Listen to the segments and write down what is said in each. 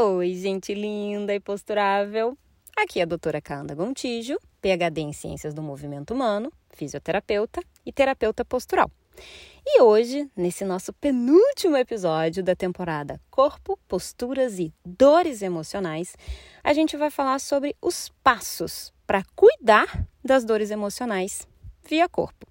Oi, gente linda e posturável. Aqui é a doutora Kaanda Gontijo, PhD em Ciências do Movimento Humano, fisioterapeuta e terapeuta postural. E hoje, nesse nosso penúltimo episódio da temporada Corpo, Posturas e Dores Emocionais, a gente vai falar sobre os passos para cuidar das dores emocionais via corpo.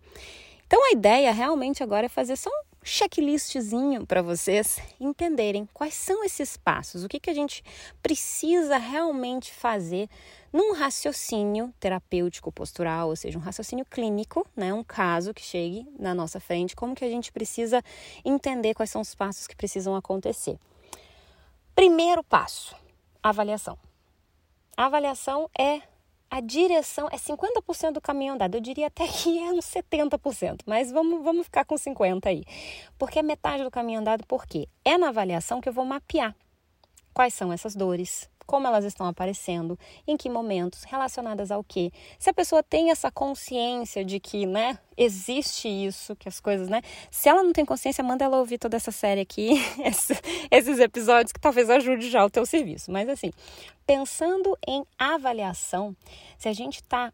Então a ideia realmente agora é fazer só um checklistzinho para vocês entenderem quais são esses passos, o que, que a gente precisa realmente fazer num raciocínio terapêutico postural, ou seja, um raciocínio clínico, né, um caso que chegue na nossa frente, como que a gente precisa entender quais são os passos que precisam acontecer. Primeiro passo, avaliação. A avaliação é a direção é 50% do caminho andado. Eu diria até que é uns 70%, mas vamos, vamos ficar com 50% aí. Porque é metade do caminho andado, por quê? É na avaliação que eu vou mapear quais são essas dores, como elas estão aparecendo, em que momentos, relacionadas ao quê. Se a pessoa tem essa consciência de que, né, existe isso, que as coisas, né? Se ela não tem consciência, manda ela ouvir toda essa série aqui, esses episódios que talvez ajude já o teu serviço. Mas assim, pensando em avaliação, se a gente está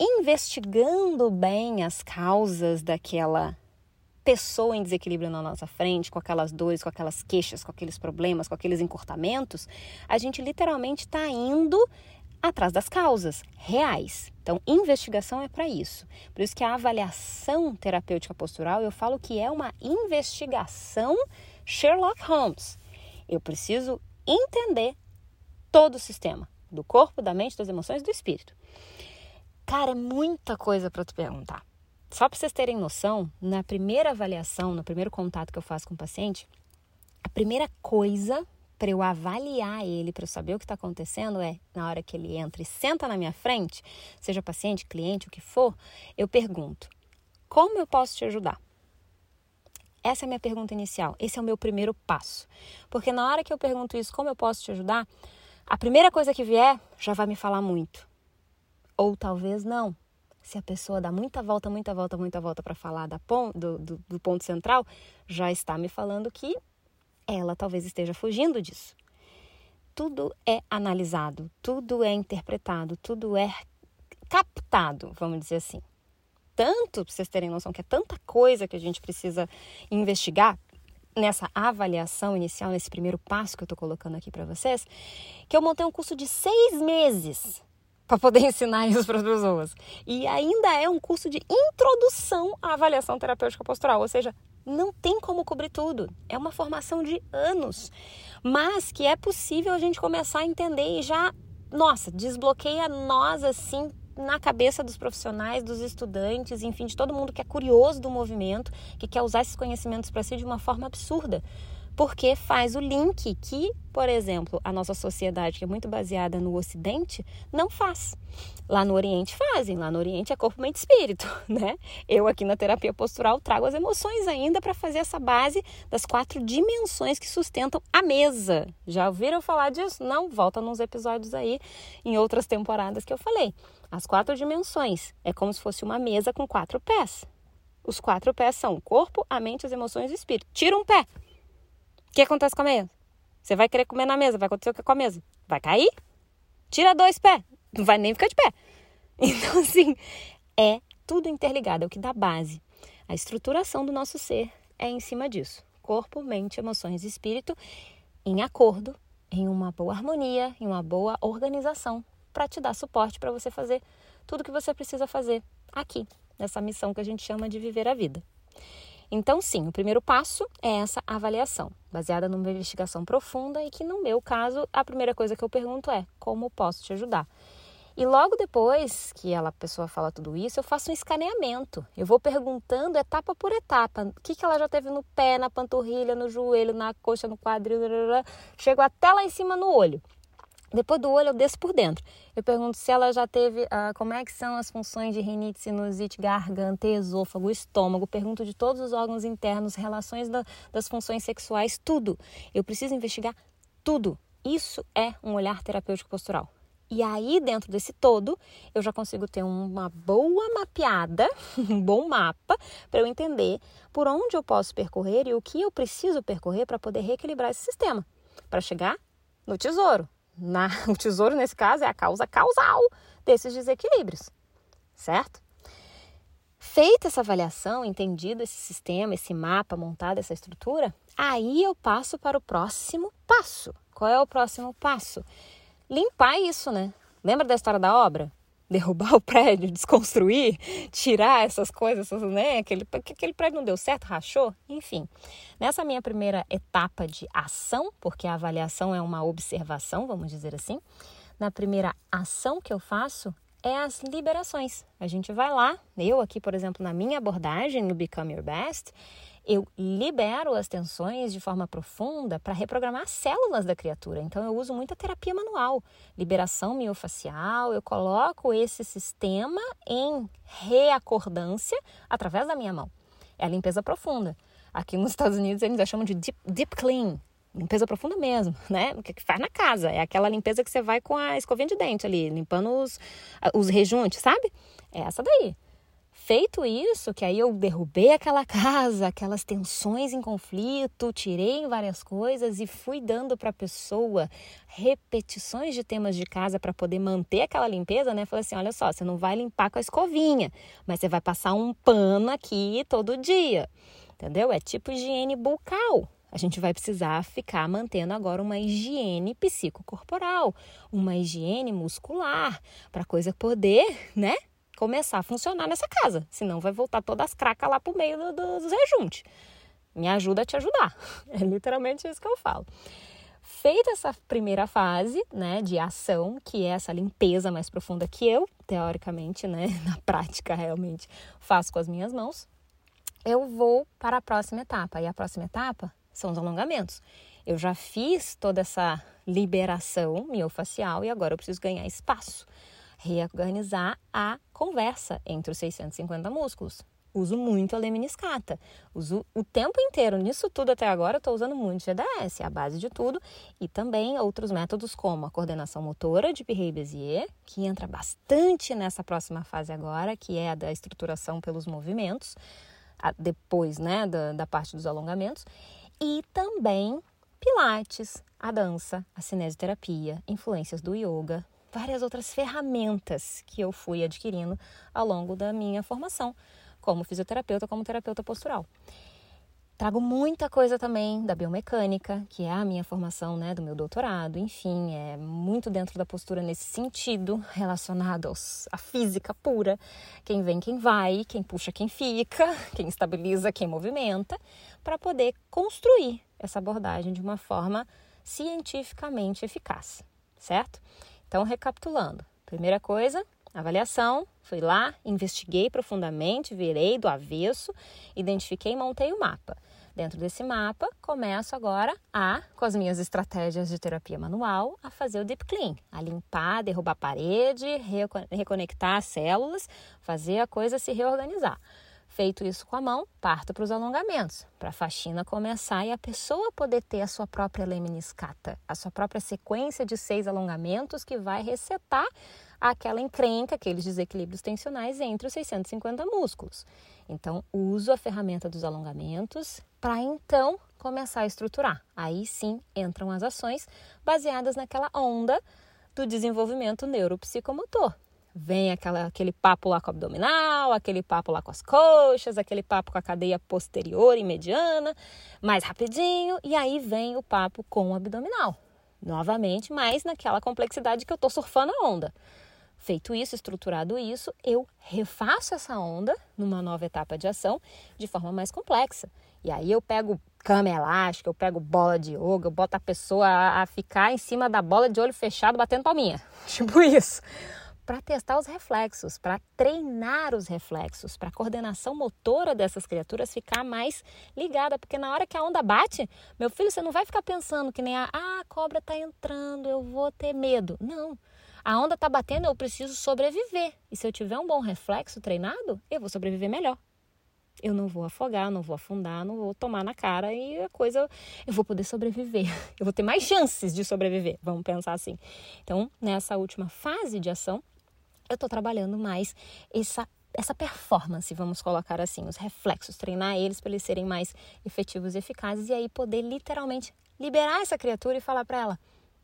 investigando bem as causas daquela pessoa em desequilíbrio na nossa frente, com aquelas dores, com aquelas queixas, com aqueles problemas, com aqueles encurtamentos, a gente literalmente está indo atrás das causas reais. Então, investigação é para isso. Por isso que a avaliação terapêutica postural, eu falo que é uma investigação Sherlock Holmes. Eu preciso entender todo o sistema do corpo, da mente, das emoções do espírito. Cara, é muita coisa para tu perguntar. Só para vocês terem noção, na primeira avaliação, no primeiro contato que eu faço com o paciente, a primeira coisa para eu avaliar ele, para eu saber o que está acontecendo, é na hora que ele entra e senta na minha frente, seja paciente, cliente, o que for, eu pergunto: como eu posso te ajudar? Essa é a minha pergunta inicial. Esse é o meu primeiro passo. Porque na hora que eu pergunto isso, como eu posso te ajudar, a primeira coisa que vier já vai me falar muito. Ou talvez não se a pessoa dá muita volta, muita volta, muita volta para falar da pon do, do, do ponto central, já está me falando que ela talvez esteja fugindo disso. Tudo é analisado, tudo é interpretado, tudo é captado, vamos dizer assim. Tanto, para vocês terem noção que é tanta coisa que a gente precisa investigar nessa avaliação inicial, nesse primeiro passo que eu estou colocando aqui para vocês, que eu montei um curso de seis meses para poder ensinar isso para as pessoas. E ainda é um curso de introdução à avaliação terapêutica postural, ou seja, não tem como cobrir tudo. É uma formação de anos, mas que é possível a gente começar a entender e já, nossa, desbloqueia nós assim na cabeça dos profissionais, dos estudantes, enfim, de todo mundo que é curioso do movimento, que quer usar esses conhecimentos para si de uma forma absurda porque faz o link que, por exemplo, a nossa sociedade, que é muito baseada no Ocidente, não faz. Lá no Oriente fazem, lá no Oriente é corpo, mente e espírito, né? Eu aqui na terapia postural trago as emoções ainda para fazer essa base das quatro dimensões que sustentam a mesa. Já ouviram falar disso? Não? Volta nos episódios aí em outras temporadas que eu falei. As quatro dimensões é como se fosse uma mesa com quatro pés. Os quatro pés são o corpo, a mente, as emoções e o espírito. Tira um pé, o que acontece com a mesa? Você vai querer comer na mesa, vai acontecer o que com a mesa? Vai cair? Tira dois pés, não vai nem ficar de pé. Então, assim, é tudo interligado, é o que dá base. A estruturação do nosso ser é em cima disso. Corpo, mente, emoções e espírito em acordo, em uma boa harmonia, em uma boa organização para te dar suporte para você fazer tudo que você precisa fazer aqui, nessa missão que a gente chama de viver a vida. Então, sim, o primeiro passo é essa avaliação, baseada numa investigação profunda e que, no meu caso, a primeira coisa que eu pergunto é: como posso te ajudar? E logo depois que ela, a pessoa fala tudo isso, eu faço um escaneamento. Eu vou perguntando etapa por etapa. O que, que ela já teve no pé, na panturrilha, no joelho, na coxa, no quadril, chego até lá em cima no olho. Depois do olho, eu desço por dentro. Eu pergunto se ela já teve, uh, como é que são as funções de rinite, sinusite, garganta, esôfago, estômago. Pergunto de todos os órgãos internos, relações da, das funções sexuais, tudo. Eu preciso investigar tudo. Isso é um olhar terapêutico postural. E aí, dentro desse todo, eu já consigo ter uma boa mapeada, um bom mapa, para eu entender por onde eu posso percorrer e o que eu preciso percorrer para poder reequilibrar esse sistema, para chegar no tesouro. Na, o tesouro, nesse caso, é a causa causal desses desequilíbrios, certo? Feita essa avaliação, entendido esse sistema, esse mapa, montado essa estrutura, aí eu passo para o próximo passo. Qual é o próximo passo? Limpar isso, né? Lembra da história da obra? Derrubar o prédio, desconstruir, tirar essas coisas, né? Aquele, aquele prédio não deu certo, rachou, enfim. Nessa minha primeira etapa de ação, porque a avaliação é uma observação, vamos dizer assim, na primeira ação que eu faço é as liberações. A gente vai lá, eu aqui, por exemplo, na minha abordagem no Become Your Best, eu libero as tensões de forma profunda para reprogramar as células da criatura. Então eu uso muita terapia manual, liberação miofacial, eu coloco esse sistema em reacordância através da minha mão. É a limpeza profunda. Aqui nos Estados Unidos eles chamam de deep, deep clean, limpeza profunda mesmo, né? O que faz na casa. É aquela limpeza que você vai com a escovinha de dente ali, limpando os, os rejuntes, sabe? É essa daí. Feito isso, que aí eu derrubei aquela casa, aquelas tensões em conflito, tirei várias coisas e fui dando para a pessoa repetições de temas de casa para poder manter aquela limpeza, né? Falei assim: olha só, você não vai limpar com a escovinha, mas você vai passar um pano aqui todo dia, entendeu? É tipo higiene bucal. A gente vai precisar ficar mantendo agora uma higiene psicocorporal, uma higiene muscular, para a coisa poder, né, começar a funcionar nessa casa. Senão vai voltar todas as cracas lá pro meio do, do, dos rejuntes. Me ajuda a te ajudar. É literalmente isso que eu falo. Feita essa primeira fase, né, de ação, que é essa limpeza mais profunda que eu, teoricamente, né, na prática realmente faço com as minhas mãos, eu vou para a próxima etapa. E a próxima etapa são os alongamentos. Eu já fiz toda essa liberação miofacial e agora eu preciso ganhar espaço. Reorganizar a conversa entre os 650 músculos. Uso muito a lemniscata. Uso o tempo inteiro. Nisso tudo até agora, estou usando muito GDS, a base de tudo. E também outros métodos como a coordenação motora de Pierre Bézier, que entra bastante nessa próxima fase agora, que é a da estruturação pelos movimentos, depois né, da, da parte dos alongamentos e também Pilates, a dança, a cinesioterapia, influências do yoga, várias outras ferramentas que eu fui adquirindo ao longo da minha formação como fisioterapeuta, como terapeuta postural. Trago muita coisa também da biomecânica, que é a minha formação, né, do meu doutorado. Enfim, é muito dentro da postura nesse sentido, relacionado aos, à física pura. Quem vem, quem vai, quem puxa, quem fica, quem estabiliza, quem movimenta, para poder construir essa abordagem de uma forma cientificamente eficaz, certo? Então, recapitulando. Primeira coisa, avaliação. Fui lá, investiguei profundamente, virei do avesso, identifiquei e montei o mapa. Dentro desse mapa, começo agora a, com as minhas estratégias de terapia manual, a fazer o deep clean, a limpar, derrubar a parede, reconectar as células, fazer a coisa se reorganizar. Feito isso com a mão, parto para os alongamentos, para a faxina começar e a pessoa poder ter a sua própria lemniscata, a sua própria sequência de seis alongamentos que vai resetar aquela encrenca, aqueles desequilíbrios tensionais entre os 650 músculos. Então, uso a ferramenta dos alongamentos para então começar a estruturar. Aí sim entram as ações baseadas naquela onda do desenvolvimento neuropsicomotor. Vem aquela, aquele papo lá com o abdominal, aquele papo lá com as coxas, aquele papo com a cadeia posterior e mediana, mais rapidinho, e aí vem o papo com o abdominal. Novamente, mas naquela complexidade que eu estou surfando a onda. Feito isso, estruturado isso, eu refaço essa onda numa nova etapa de ação de forma mais complexa. E aí eu pego cama elástica, eu pego bola de yoga, eu boto a pessoa a, a ficar em cima da bola de olho fechado batendo palminha. Tipo isso. Para testar os reflexos, para treinar os reflexos, para a coordenação motora dessas criaturas ficar mais ligada, porque na hora que a onda bate, meu filho, você não vai ficar pensando que nem a, ah, a cobra está entrando, eu vou ter medo. Não. A onda está batendo, eu preciso sobreviver. E se eu tiver um bom reflexo treinado, eu vou sobreviver melhor. Eu não vou afogar, não vou afundar, não vou tomar na cara e a coisa eu vou poder sobreviver. Eu vou ter mais chances de sobreviver, vamos pensar assim. Então, nessa última fase de ação, eu estou trabalhando mais essa essa performance, vamos colocar assim, os reflexos, treinar eles para eles serem mais efetivos e eficazes e aí poder literalmente liberar essa criatura e falar para ela: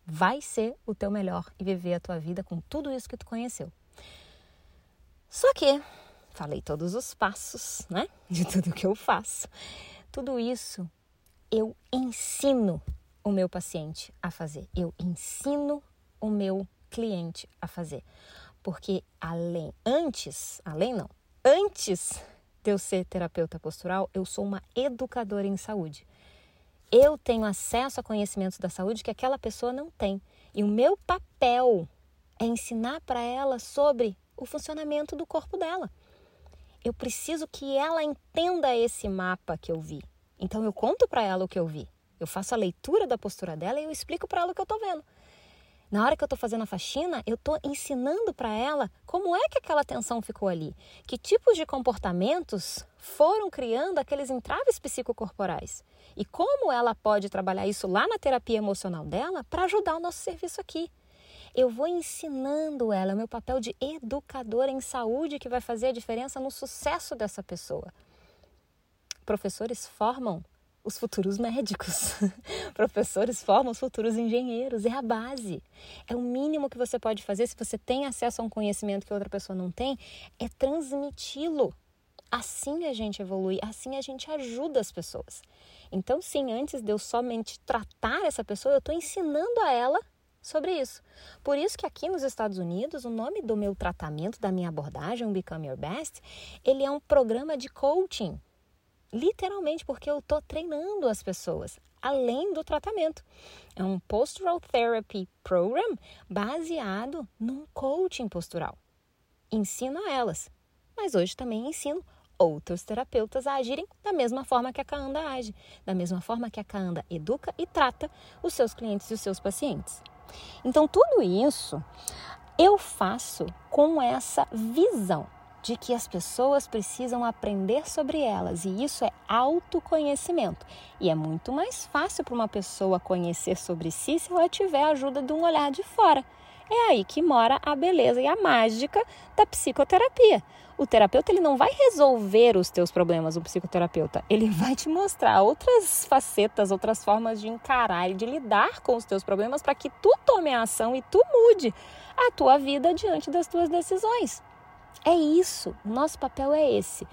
vai ser o teu melhor e viver a tua vida com tudo isso que tu conheceu. Só que falei todos os passos, né? De tudo que eu faço. Tudo isso eu ensino o meu paciente a fazer. Eu ensino o meu cliente a fazer. Porque além antes, além não, antes de eu ser terapeuta postural, eu sou uma educadora em saúde. Eu tenho acesso a conhecimentos da saúde que aquela pessoa não tem. E o meu papel é ensinar para ela sobre o funcionamento do corpo dela. Eu preciso que ela entenda esse mapa que eu vi. Então eu conto para ela o que eu vi. Eu faço a leitura da postura dela e eu explico para ela o que eu estou vendo. Na hora que eu estou fazendo a faxina, eu estou ensinando para ela como é que aquela tensão ficou ali, que tipos de comportamentos foram criando aqueles entraves psicocorporais e como ela pode trabalhar isso lá na terapia emocional dela para ajudar o nosso serviço aqui. Eu vou ensinando ela, é meu papel de educadora em saúde que vai fazer a diferença no sucesso dessa pessoa. Professores formam os futuros médicos. Professores formam os futuros engenheiros. É a base. É o mínimo que você pode fazer se você tem acesso a um conhecimento que outra pessoa não tem, é transmiti-lo. Assim a gente evolui, assim a gente ajuda as pessoas. Então, sim, antes de eu somente tratar essa pessoa, eu estou ensinando a ela sobre isso. Por isso que aqui nos Estados Unidos, o nome do meu tratamento, da minha abordagem, Become Your Best, ele é um programa de coaching literalmente porque eu estou treinando as pessoas além do tratamento. É um postural therapy program baseado num coaching postural. Ensino a elas, mas hoje também ensino outros terapeutas a agirem da mesma forma que a Kaanda age, da mesma forma que a Kaanda educa e trata os seus clientes e os seus pacientes. Então, tudo isso eu faço com essa visão de que as pessoas precisam aprender sobre elas e isso é autoconhecimento. E é muito mais fácil para uma pessoa conhecer sobre si se ela tiver a ajuda de um olhar de fora. É aí que mora a beleza e a mágica da psicoterapia. O terapeuta ele não vai resolver os teus problemas, o psicoterapeuta. Ele vai te mostrar outras facetas, outras formas de encarar e de lidar com os teus problemas para que tu tome a ação e tu mude a tua vida diante das tuas decisões. É isso, nosso papel é esse.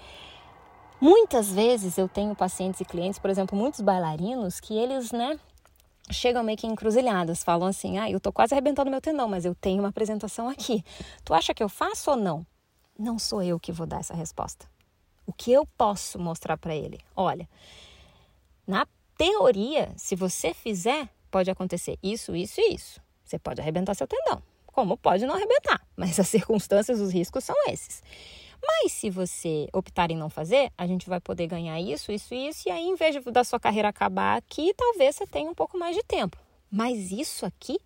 Muitas vezes eu tenho pacientes e clientes, por exemplo, muitos bailarinos, que eles, né, chegam meio que encruzilhadas, falam assim: ah, eu tô quase arrebentando meu tendão, mas eu tenho uma apresentação aqui. Tu acha que eu faço ou não? Não sou eu que vou dar essa resposta. O que eu posso mostrar para ele? Olha, na teoria, se você fizer, pode acontecer isso, isso e isso. Você pode arrebentar seu tendão como pode não arrebentar, mas as circunstâncias, os riscos são esses. Mas se você optar em não fazer, a gente vai poder ganhar isso, isso e isso, e aí, em vez da sua carreira acabar aqui, talvez você tenha um pouco mais de tempo. Mas isso aqui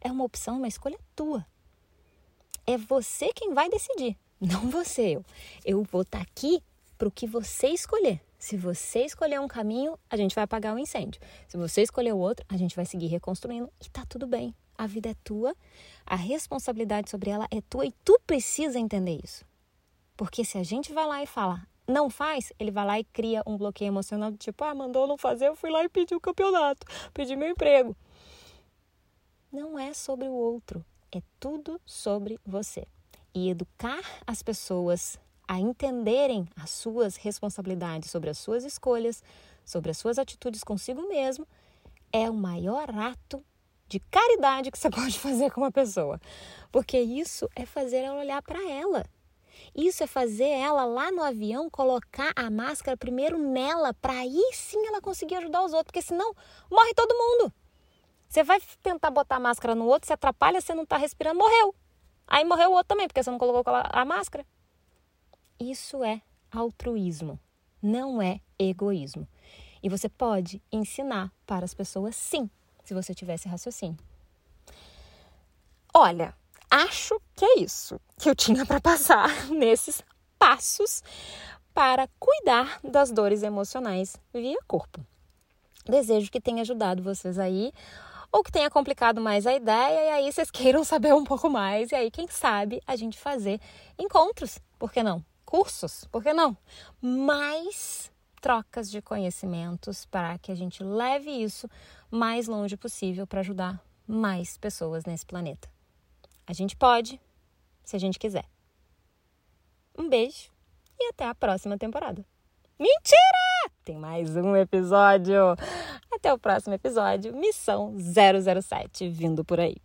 é uma opção, uma escolha tua. É você quem vai decidir, não você eu. Eu vou estar tá aqui para o que você escolher. Se você escolher um caminho, a gente vai apagar o incêndio. Se você escolher o outro, a gente vai seguir reconstruindo e tá tudo bem. A vida é tua, a responsabilidade sobre ela é tua e tu precisa entender isso. Porque se a gente vai lá e fala, não faz, ele vai lá e cria um bloqueio emocional do tipo, ah, mandou não fazer, eu fui lá e pedi o campeonato, pedi meu emprego. Não é sobre o outro, é tudo sobre você. E educar as pessoas a entenderem as suas responsabilidades sobre as suas escolhas, sobre as suas atitudes consigo mesmo, é o maior ato de caridade que você pode fazer com uma pessoa. Porque isso é fazer ela olhar para ela. Isso é fazer ela lá no avião colocar a máscara primeiro nela, para aí sim ela conseguir ajudar os outros, porque senão morre todo mundo. Você vai tentar botar a máscara no outro, se atrapalha, você não está respirando, morreu. Aí morreu o outro também, porque você não colocou a máscara. Isso é altruísmo, não é egoísmo. E você pode ensinar para as pessoas sim se você tivesse raciocínio. Olha, acho que é isso que eu tinha para passar nesses passos para cuidar das dores emocionais via corpo. Desejo que tenha ajudado vocês aí ou que tenha complicado mais a ideia e aí vocês queiram saber um pouco mais e aí quem sabe a gente fazer encontros, por que não? Cursos, por que não? Mais trocas de conhecimentos para que a gente leve isso mais longe possível para ajudar mais pessoas nesse planeta. A gente pode, se a gente quiser. Um beijo e até a próxima temporada. Mentira! Tem mais um episódio. Até o próximo episódio. Missão 007 vindo por aí.